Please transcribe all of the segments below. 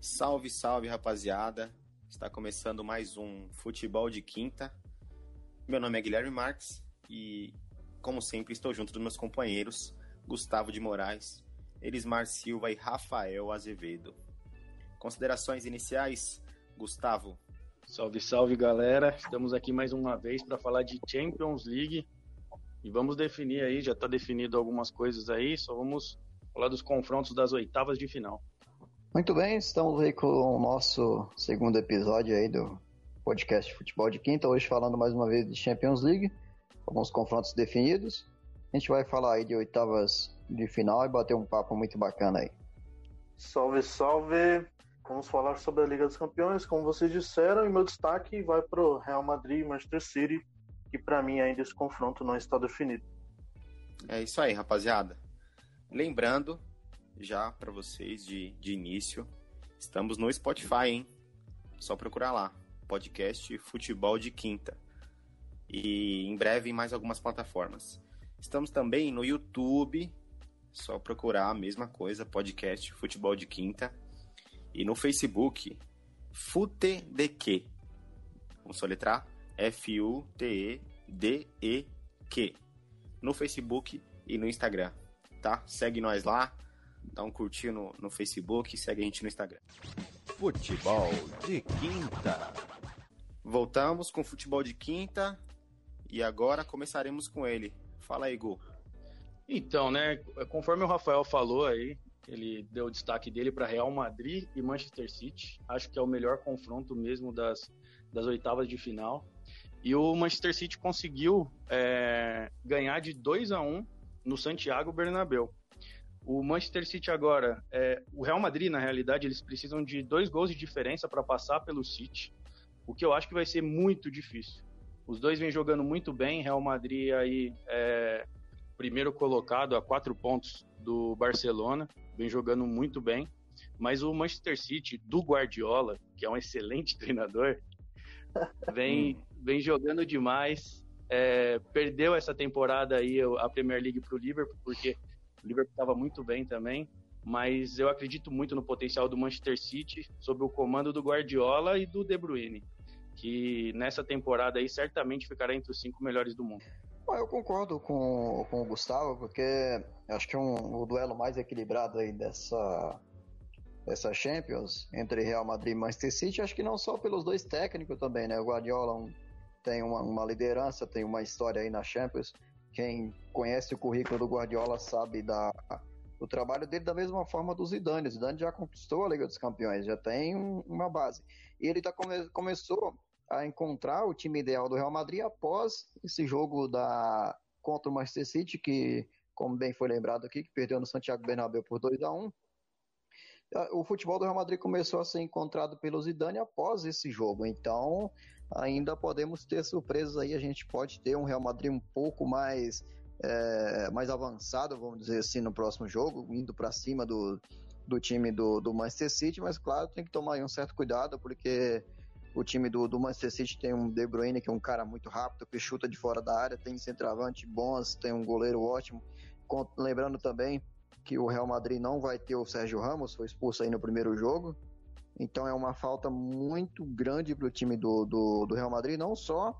Salve, salve, rapaziada. Está começando mais um Futebol de Quinta. Meu nome é Guilherme Marques e, como sempre, estou junto dos meus companheiros Gustavo de Moraes, Elismar Silva e Rafael Azevedo. Considerações iniciais, Gustavo? Salve, salve, galera. Estamos aqui mais uma vez para falar de Champions League e vamos definir aí, já está definido algumas coisas aí, só vamos falar dos confrontos das oitavas de final. Muito bem, estamos aí com o nosso segundo episódio aí do podcast Futebol de Quinta, hoje falando mais uma vez de Champions League, alguns confrontos definidos. A gente vai falar aí de oitavas de final e bater um papo muito bacana aí. Salve, salve! Vamos falar sobre a Liga dos Campeões, como vocês disseram, e meu destaque vai para o Real Madrid e Manchester City, que para mim ainda esse confronto não está definido. É isso aí, rapaziada. Lembrando, já para vocês de, de início, estamos no Spotify, hein? Só procurar lá, podcast Futebol de Quinta. E em breve em mais algumas plataformas. Estamos também no YouTube, só procurar a mesma coisa, podcast Futebol de Quinta. E no Facebook, FUTEDQ. Vamos soletrar? F-U-T-E-D-E-Q. No Facebook e no Instagram, tá? Segue nós lá, dá um curtir no, no Facebook e segue a gente no Instagram. Futebol de Quinta. Voltamos com Futebol de Quinta e agora começaremos com ele. Fala aí, Gu. Então, né, conforme o Rafael falou aí, ele deu o destaque dele para Real Madrid e Manchester City. Acho que é o melhor confronto mesmo das, das oitavas de final. E o Manchester City conseguiu é, ganhar de 2 a 1 no Santiago Bernabéu. O Manchester City agora, é, o Real Madrid, na realidade, eles precisam de dois gols de diferença para passar pelo City, o que eu acho que vai ser muito difícil. Os dois vêm jogando muito bem, Real Madrid aí é primeiro colocado a quatro pontos do Barcelona, vem jogando muito bem, mas o Manchester City do Guardiola, que é um excelente treinador, vem, vem jogando demais. É, perdeu essa temporada aí a Premier League para o Liverpool, porque o Liverpool estava muito bem também, mas eu acredito muito no potencial do Manchester City sob o comando do Guardiola e do De Bruyne, que nessa temporada aí certamente ficará entre os cinco melhores do mundo. Eu concordo com, com o Gustavo, porque acho que um, o duelo mais equilibrado aí dessa, dessa Champions entre Real Madrid e Manchester City, acho que não só pelos dois técnicos também, né? O Guardiola um, tem uma, uma liderança, tem uma história aí na Champions. Quem conhece o currículo do Guardiola sabe da, do trabalho dele da mesma forma do Zidane. O Zidane já conquistou a Liga dos Campeões, já tem um, uma base. E ele tá come, começou a encontrar o time ideal do Real Madrid após esse jogo da contra o Manchester City, que, como bem foi lembrado aqui, que perdeu no Santiago Bernabéu por 2 a 1 o futebol do Real Madrid começou a ser encontrado pelo Zidane após esse jogo, então ainda podemos ter surpresas aí, a gente pode ter um Real Madrid um pouco mais é, mais avançado, vamos dizer assim, no próximo jogo, indo para cima do, do time do, do Manchester City, mas claro, tem que tomar um certo cuidado, porque o time do, do Manchester City tem um De Bruyne, que é um cara muito rápido, que chuta de fora da área, tem centroavante bons, tem um goleiro ótimo. Lembrando também que o Real Madrid não vai ter o Sérgio Ramos, foi expulso aí no primeiro jogo. Então é uma falta muito grande para o time do, do, do, Real Madrid, não só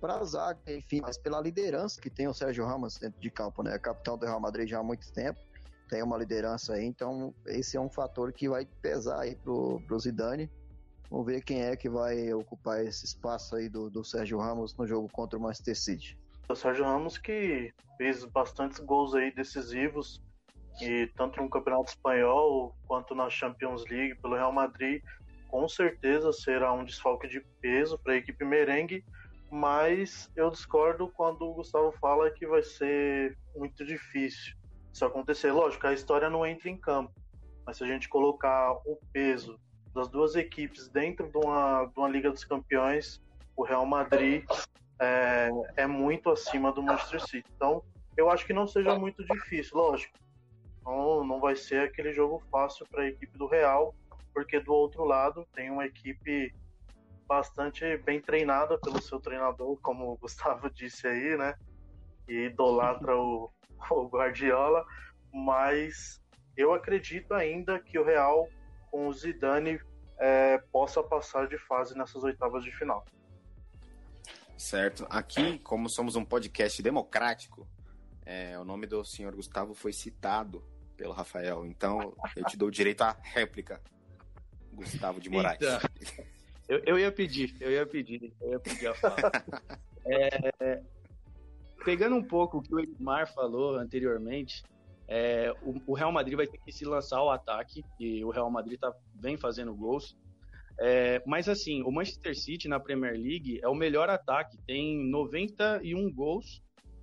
para a zaga, enfim, mas pela liderança que tem o Sérgio Ramos dentro de campo, né? É capitão do Real Madrid já há muito tempo, tem uma liderança aí, então esse é um fator que vai pesar aí pro, pro Zidane Vamos ver quem é que vai ocupar esse espaço aí do, do Sérgio Ramos no jogo contra o Manchester City. O Sérgio Ramos que fez bastantes gols aí decisivos e tanto no Campeonato Espanhol quanto na Champions League pelo Real Madrid, com certeza será um desfalque de peso para a equipe merengue, mas eu discordo quando o Gustavo fala que vai ser muito difícil isso acontecer. Lógico, a história não entra em campo, mas se a gente colocar o peso das duas equipes dentro de uma, de uma Liga dos Campeões, o Real Madrid é, é muito acima do Manchester City. Então, eu acho que não seja muito difícil, lógico. Não, não vai ser aquele jogo fácil para a equipe do Real, porque do outro lado tem uma equipe bastante bem treinada pelo seu treinador, como o Gustavo disse aí, né? E idolatra o, o Guardiola, mas eu acredito ainda que o Real com o Zidane é, possa passar de fase nessas oitavas de final. Certo. Aqui, como somos um podcast democrático, é, o nome do senhor Gustavo foi citado pelo Rafael, então eu te dou o direito à réplica, Gustavo de Moraes. Então, eu, eu, ia pedir, eu ia pedir, eu ia pedir a fala. é, pegando um pouco o que o Edmar falou anteriormente, é, o, o, Real Madrid vai ter que se lançar ao ataque, e o Real Madrid tá, vem fazendo gols. É, mas assim, o Manchester City na Premier League é o melhor ataque, tem 91 gols,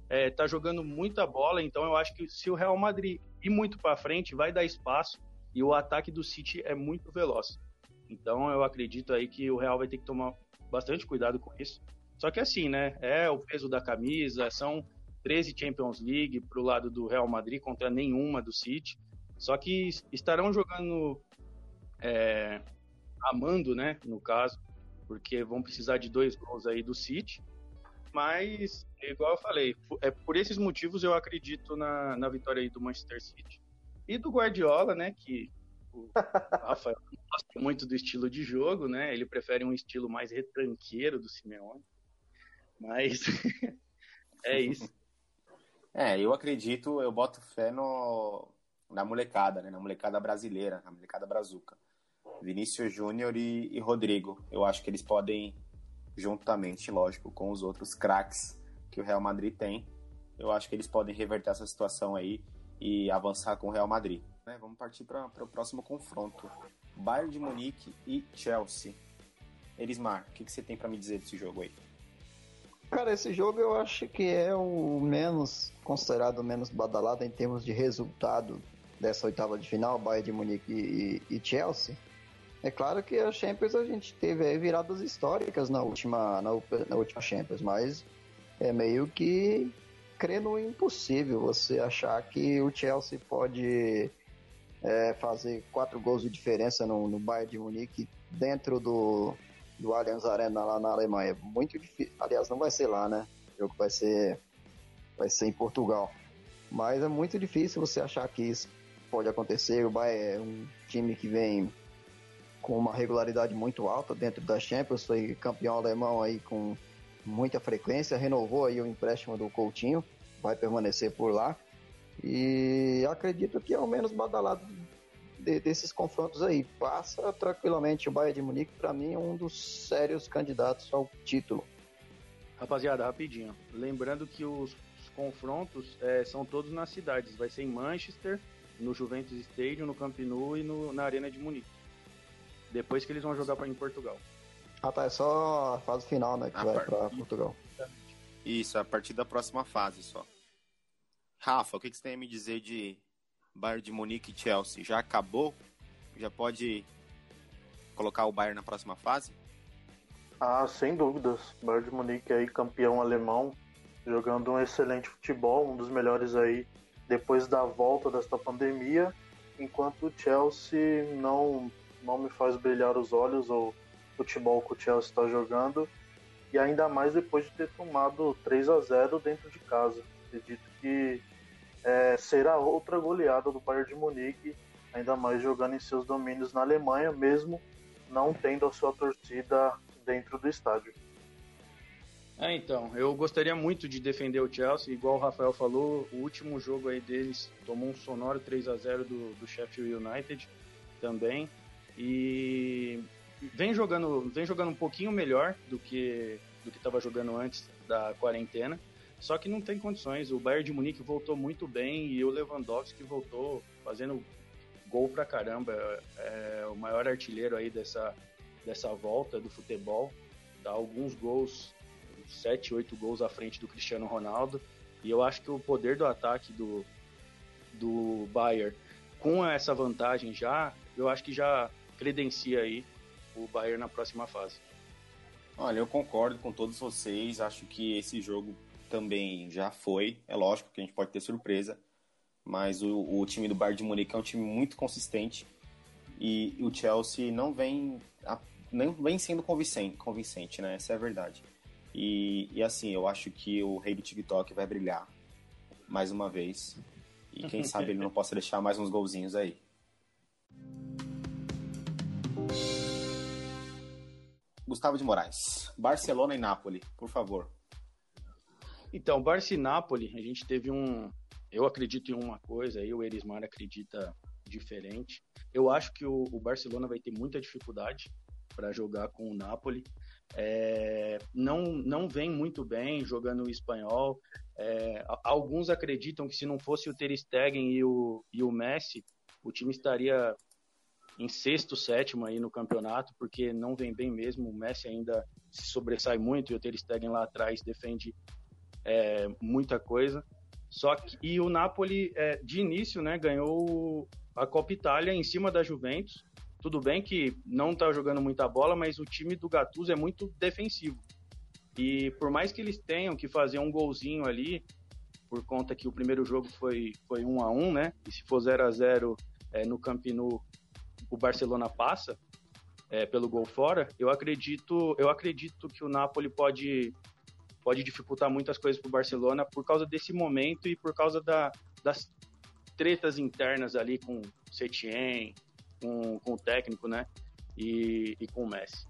é, tá jogando muita bola, então eu acho que se o Real Madrid ir muito para frente, vai dar espaço, e o ataque do City é muito veloz. Então eu acredito aí que o Real vai ter que tomar bastante cuidado com isso. Só que assim, né? É o peso da camisa, são 13 Champions League para o lado do Real Madrid contra nenhuma do City. Só que estarão jogando é, amando, né? No caso, porque vão precisar de dois gols aí do City. Mas, igual eu falei, é por esses motivos eu acredito na, na vitória aí do Manchester City. E do Guardiola, né? Que o Rafael gosta muito do estilo de jogo, né? Ele prefere um estilo mais retranqueiro do Simeone. Mas é isso. É, eu acredito, eu boto fé no, na molecada, né? Na molecada brasileira, na molecada brazuca. Vinícius Júnior e, e, Rodrigo. Eu acho que eles podem, juntamente, lógico, com os outros craques que o Real Madrid tem, eu acho que eles podem reverter essa situação aí e avançar com o Real Madrid. Né? Vamos partir para o próximo confronto. Bayern de Munique e Chelsea. Elismar, o que, que você tem para me dizer desse jogo aí? Cara, esse jogo eu acho que é o menos considerado menos badalado em termos de resultado dessa oitava de final, Bayern de Munique e, e, Chelsea. É claro que a Champions a gente teve viradas históricas na última, na, na última Champions, mas é meio que crer no impossível você achar que o Chelsea pode é, fazer quatro gols de diferença no, no Bayern de Munique dentro do, do Allianz Arena lá na Alemanha. Muito difícil. Aliás, não vai ser lá, né? O jogo vai ser, vai ser em Portugal. Mas é muito difícil você achar que isso pode acontecer. O Bayern é um time que vem com uma regularidade muito alta dentro da Champions, foi campeão alemão aí com muita frequência, renovou aí o empréstimo do Coutinho, vai permanecer por lá. E acredito que é o menos badalado de, desses confrontos aí. Passa tranquilamente o Bayern de Munique, para mim, é um dos sérios candidatos ao título. Rapaziada, rapidinho. Lembrando que os, os confrontos é, são todos nas cidades. Vai ser em Manchester, no Juventus Stadium, no Camp Nou e no, na Arena de Munique. Depois que eles vão jogar pra, em Portugal. Ah tá, é só a fase final, né, que a vai part... pra Portugal. Isso, a partir da próxima fase só. Rafa, o que, que você tem a me dizer de Bayern de Munique e Chelsea já acabou? Já pode colocar o Bayern na próxima fase? Ah, sem dúvidas. Bayern de Munique aí campeão alemão, jogando um excelente futebol, um dos melhores aí depois da volta desta pandemia, enquanto o Chelsea não não me faz brilhar os olhos o futebol que o Chelsea está jogando e ainda mais depois de ter tomado 3 a 0 dentro de casa. Acredito que é, será outra goleada do Bayern de Munique, ainda mais jogando em seus domínios na Alemanha, mesmo não tendo a sua torcida dentro do estádio. É, então, eu gostaria muito de defender o Chelsea, igual o Rafael falou, o último jogo aí deles tomou um sonoro 3 a 0 do, do Sheffield United também, e vem jogando, vem jogando um pouquinho melhor do que do que estava jogando antes da quarentena, só que não tem condições. O Bayern de Munique voltou muito bem e o Lewandowski voltou fazendo gol pra caramba. É o maior artilheiro aí dessa, dessa volta do futebol. Dá alguns gols, sete, oito gols à frente do Cristiano Ronaldo. E eu acho que o poder do ataque do, do Bayern, com essa vantagem já, eu acho que já credencia aí o Bayern na próxima fase. Olha, eu concordo com todos vocês. Acho que esse jogo também já foi. É lógico que a gente pode ter surpresa, mas o, o time do Bayern de Munique é um time muito consistente e o Chelsea não vem, não vem sendo convincente, convincente, né? Essa é a verdade. E, e assim, eu acho que o rei do TikTok vai brilhar. mais uma vez. E quem sabe ele não possa deixar mais uns golzinhos aí. Gustavo de Moraes, Barcelona e Nápoles, por favor. Então, Barça e Nápoles, a gente teve um. Eu acredito em uma coisa, aí o Erismar acredita diferente. Eu acho que o, o Barcelona vai ter muita dificuldade para jogar com o Napoli. É, não, não vem muito bem jogando o espanhol. É, alguns acreditam que se não fosse o Ter Stegen e o, e o Messi, o time estaria em sexto, sétimo aí no campeonato, porque não vem bem mesmo. O Messi ainda se sobressai muito e o Ter Stegen lá atrás defende é, muita coisa. Só que e o Napoli é, de início, né, ganhou a Copa Itália em cima da Juventus. Tudo bem que não está jogando muita bola, mas o time do Gattuso é muito defensivo. E por mais que eles tenham que fazer um golzinho ali, por conta que o primeiro jogo foi foi um a um, né? E se for 0 a 0 é, no Camp Nou, o Barcelona passa é, pelo gol fora. Eu acredito eu acredito que o Napoli pode pode dificultar muitas coisas para o Barcelona por causa desse momento e por causa da, das tretas internas ali com Setien, com, com o técnico, né? E, e com o Messi.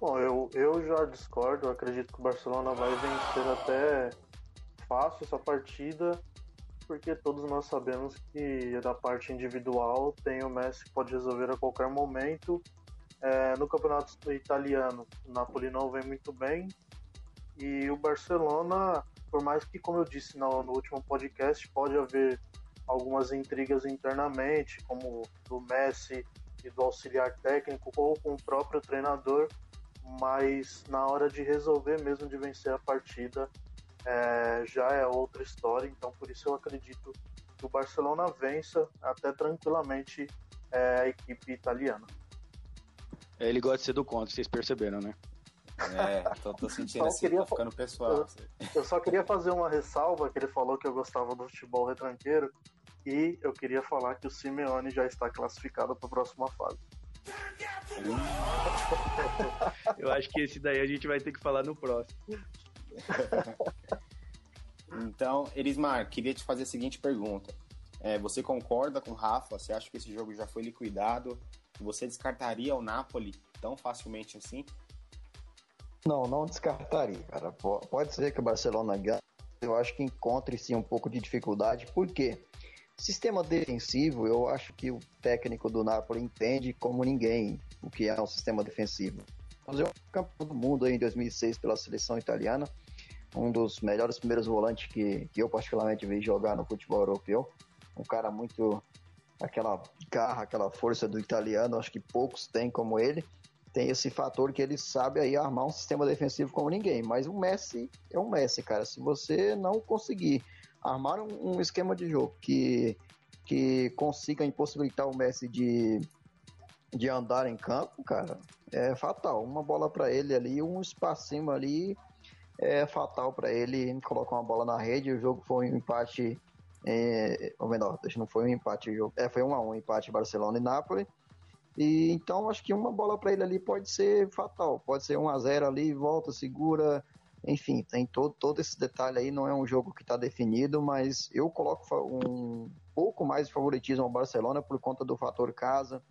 Bom, eu, eu já discordo. Eu acredito que o Barcelona vai vencer até fácil essa partida, porque todos nós sabemos que da parte individual tem o Messi que pode resolver a qualquer momento. É, no campeonato italiano, o Napoli não vem muito bem, e o Barcelona, por mais que, como eu disse no, no último podcast, pode haver algumas intrigas internamente, como do Messi e do auxiliar técnico ou com o próprio treinador, mas na hora de resolver mesmo de vencer a partida é, já é outra história. Então por isso eu acredito que o Barcelona vença até tranquilamente é, a equipe italiana. Ele gosta de ser do contra, vocês perceberam, né? É, tô, tô sentindo assim, queria, tô ficando pessoal. Eu, eu, só queria fazer uma ressalva, que ele falou que eu gostava do futebol retranqueiro, e eu queria falar que o Simeone já está classificado para a próxima fase. eu acho que esse daí a gente vai ter que falar no próximo. Então, Erismar, queria te fazer a seguinte pergunta. É, você concorda com o Rafa? Você acha que esse jogo já foi liquidado? Você descartaria o Napoli tão facilmente assim? Não, não descartaria, cara. Pode ser que o Barcelona ganhe. Eu acho que encontre sim um pouco de dificuldade. Por quê? Sistema defensivo, eu acho que o técnico do Napoli entende como ninguém o que é um sistema defensivo. É um campeão do mundo aí em 2006 pela seleção italiana, um dos melhores primeiros volantes que, que eu particularmente vi jogar no futebol europeu. Um cara muito aquela garra, aquela força do italiano, acho que poucos têm como ele tem esse fator que ele sabe aí armar um sistema defensivo como ninguém. Mas o Messi é um Messi, cara. Se você não conseguir armar um, um esquema de jogo que, que consiga impossibilitar o Messi de, de andar em campo, cara, é fatal. Uma bola para ele ali, um espacinho ali é fatal para ele. Colocar uma bola na rede, o jogo foi um empate. É, ou melhor, não foi um empate, é, foi um a um empate Barcelona e Nápoles. E então acho que uma bola para ele ali pode ser fatal, pode ser 1 a 0 ali, volta, segura, enfim, tem todo, todo esse detalhe aí, não é um jogo que está definido, mas eu coloco um pouco mais de favoritismo ao Barcelona por conta do fator casa,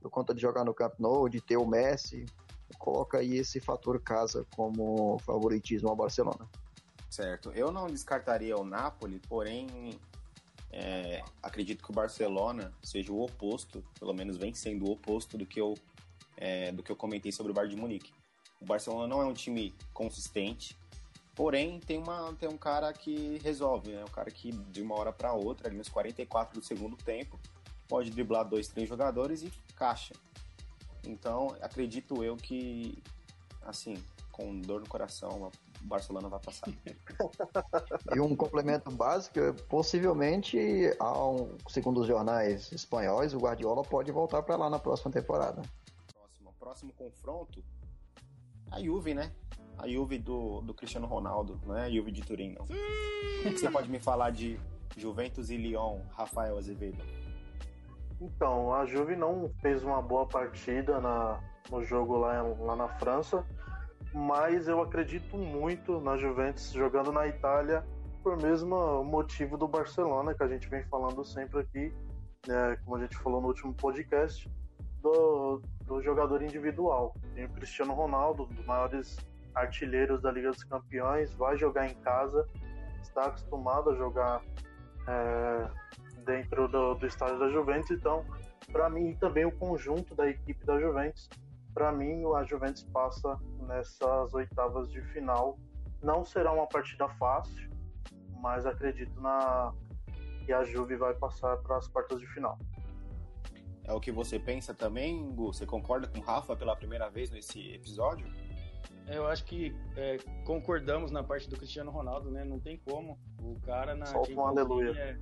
por conta de jogar no Camp Nou, de ter o Messi, coloca aí esse fator casa como favoritismo ao Barcelona. Certo, eu não descartaria o Napoli, porém é, acredito que o Barcelona seja o oposto, pelo menos vem sendo o oposto do que eu, é, do que eu comentei sobre o Bayern de Munique. O Barcelona não é um time consistente, porém tem, uma, tem um cara que resolve, né? Um cara que de uma hora para outra, ali nos 44 do segundo tempo, pode driblar dois, três jogadores e caixa. Então, acredito eu que, assim, com dor no coração, o Barcelona vai passar. e um complemento básico, possivelmente, um, segundo os jornais espanhóis, o Guardiola pode voltar para lá na próxima temporada. Próximo, próximo confronto, a Juve, né? A Juve do, do Cristiano Ronaldo, não é a Juve de Turim, não. O que você pode me falar de Juventus e Lyon, Rafael Azevedo? Então, a Juve não fez uma boa partida na, no jogo lá, lá na França mas eu acredito muito na Juventus jogando na Itália por mesmo motivo do Barcelona, que a gente vem falando sempre aqui, né, como a gente falou no último podcast, do, do jogador individual. Tem o Cristiano Ronaldo, um dos maiores artilheiros da Liga dos Campeões, vai jogar em casa, está acostumado a jogar é, dentro do, do estádio da Juventus, então, para mim, também o conjunto da equipe da Juventus, para mim, a Juventus passa nessas oitavas de final. Não será uma partida fácil, mas acredito na que a Juve vai passar para as quartas de final. É o que você pensa também, Gu? Você concorda com o Rafa pela primeira vez nesse episódio? Eu acho que é, concordamos na parte do Cristiano Ronaldo, né? Não tem como. O cara na Solta um aleluia. É,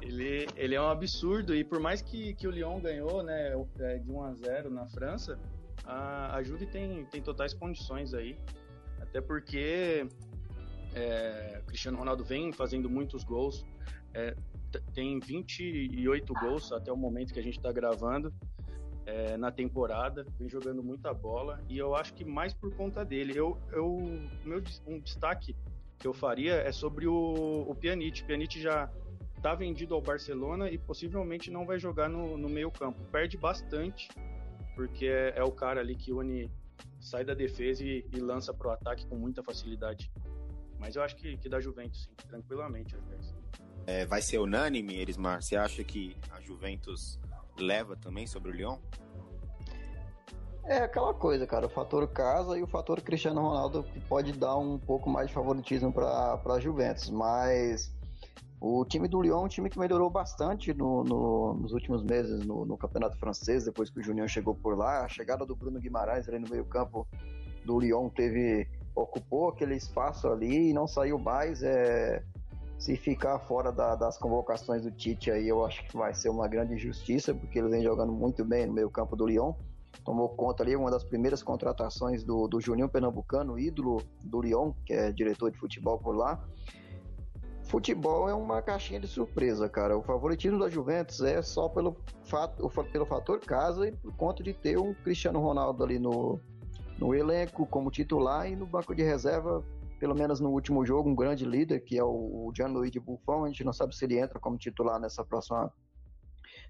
ele, ele é um absurdo e por mais que, que o Lyon ganhou, né, é, de 1 a 0 na França, a, a Juve tem, tem totais condições aí. Até porque é, Cristiano Ronaldo vem fazendo muitos gols. É, tem 28 gols até o momento que a gente está gravando é, na temporada, vem jogando muita bola e eu acho que mais por conta dele. Eu, eu meu um destaque que eu faria é sobre o, o Pjanic. Pjanic já está vendido ao Barcelona e possivelmente não vai jogar no, no meio campo. Perde bastante porque é, é, o cara ali que une sai da defesa e, e lança para o ataque com muita facilidade. Mas eu acho que, que dá Juventus, sim, tranquilamente. É, vai ser unânime, Erismar? Você acha que a Juventus leva também sobre o Lyon? É aquela coisa, cara, o fator casa e o fator Cristiano Ronaldo que pode dar um pouco mais de favoritismo para a Juventus, mas o time do Lyon é um time que melhorou bastante no, no, nos últimos meses no, no, campeonato francês, depois que o Junior chegou por lá, a chegada do Bruno Guimarães ali no meio campo do Lyon teve ocupou aquele espaço ali e não saiu mais, é, se ficar fora da, das convocações do Tite aí, eu acho que vai ser uma grande injustiça, porque ele vem jogando muito bem no meio campo do Lyon. Tomou conta ali, uma das primeiras contratações do, do Juninho Pernambucano, ídolo do Lyon, que é diretor de futebol por lá. Futebol é uma caixinha de surpresa, cara. O favoritismo da Juventus é só pelo, fato, pelo fator casa e por conta de ter um Cristiano Ronaldo ali no, no elenco como titular e no banco de reserva pelo menos no último jogo, um grande líder, que é o Gianluigi Buffon. A gente não sabe se ele entra como titular nessa próxima,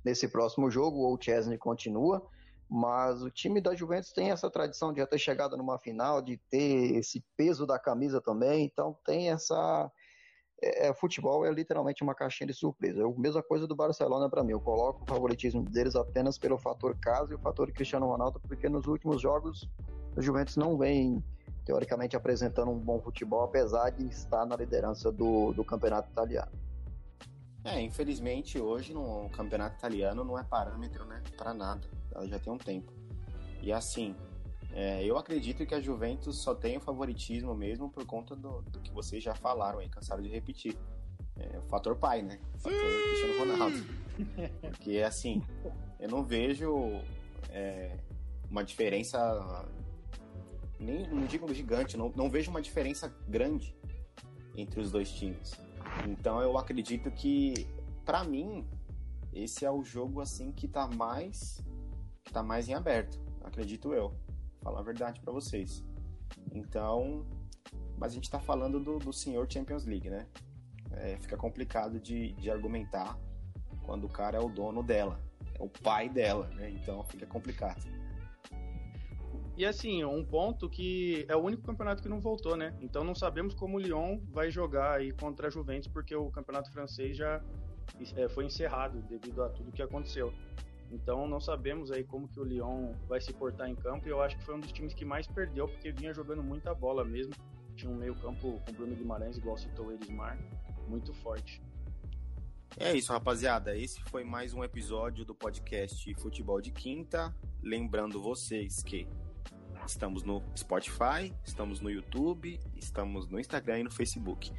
nesse próximo jogo ou o Chesney continua. Mas o time da Juventus tem essa tradição de já ter chegado numa final, de ter esse peso da camisa também. Então tem essa. É, é futebol é literalmente uma caixinha de surpresa. É a mesma coisa do Barcelona para mim. Eu coloco o favoritismo deles apenas pelo fator casa e o fator Cristiano Ronaldo, porque nos últimos jogos o Juventus não vem teoricamente apresentando um bom futebol, apesar de estar na liderança do, do campeonato italiano. É, infelizmente hoje no campeonato italiano não é parâmetro, né, para nada. Ela já tem um tempo. E assim, é, eu acredito que a Juventus só tem o favoritismo mesmo por conta do, do que vocês já falaram aí, cansaram de repetir. É, o fator pai, né? O fator Cristiano Ronaldo. Porque assim, eu não vejo é, uma diferença nem não digo gigante, não, não vejo uma diferença grande entre os dois times. Então eu acredito que, para mim, esse é o jogo assim que tá mais que tá mais em aberto, acredito eu. Falar a verdade para vocês. Então, mas a gente tá falando do, do senhor Champions League, né? É, fica complicado de, de argumentar quando o cara é o dono dela, é o pai dela, né? Então fica complicado. E assim, um ponto que é o único campeonato que não voltou, né? Então não sabemos como o Lyon vai jogar aí contra a Juventus, porque o campeonato francês já é, foi encerrado devido a tudo que aconteceu. Então não sabemos aí como que o Lyon vai se portar em campo e eu acho que foi um dos times que mais perdeu porque vinha jogando muita bola mesmo. Tinha um meio campo com Bruno Guimarães, igual citou o Erismar, muito forte. É isso, rapaziada. Esse foi mais um episódio do podcast Futebol de Quinta. Lembrando vocês que Estamos no Spotify, estamos no YouTube, estamos no Instagram e no Facebook.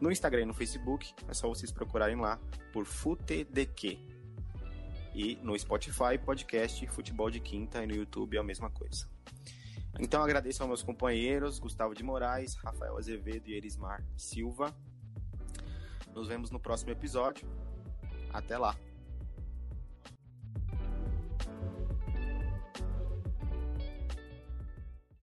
No Instagram e no Facebook é só vocês procurarem lá por FuteDQ. E no Spotify, podcast Futebol de Quinta e no YouTube é a mesma coisa. Então agradeço aos meus companheiros, Gustavo de Moraes, Rafael Azevedo e Erismar Silva. Nos vemos no próximo episódio. Até lá!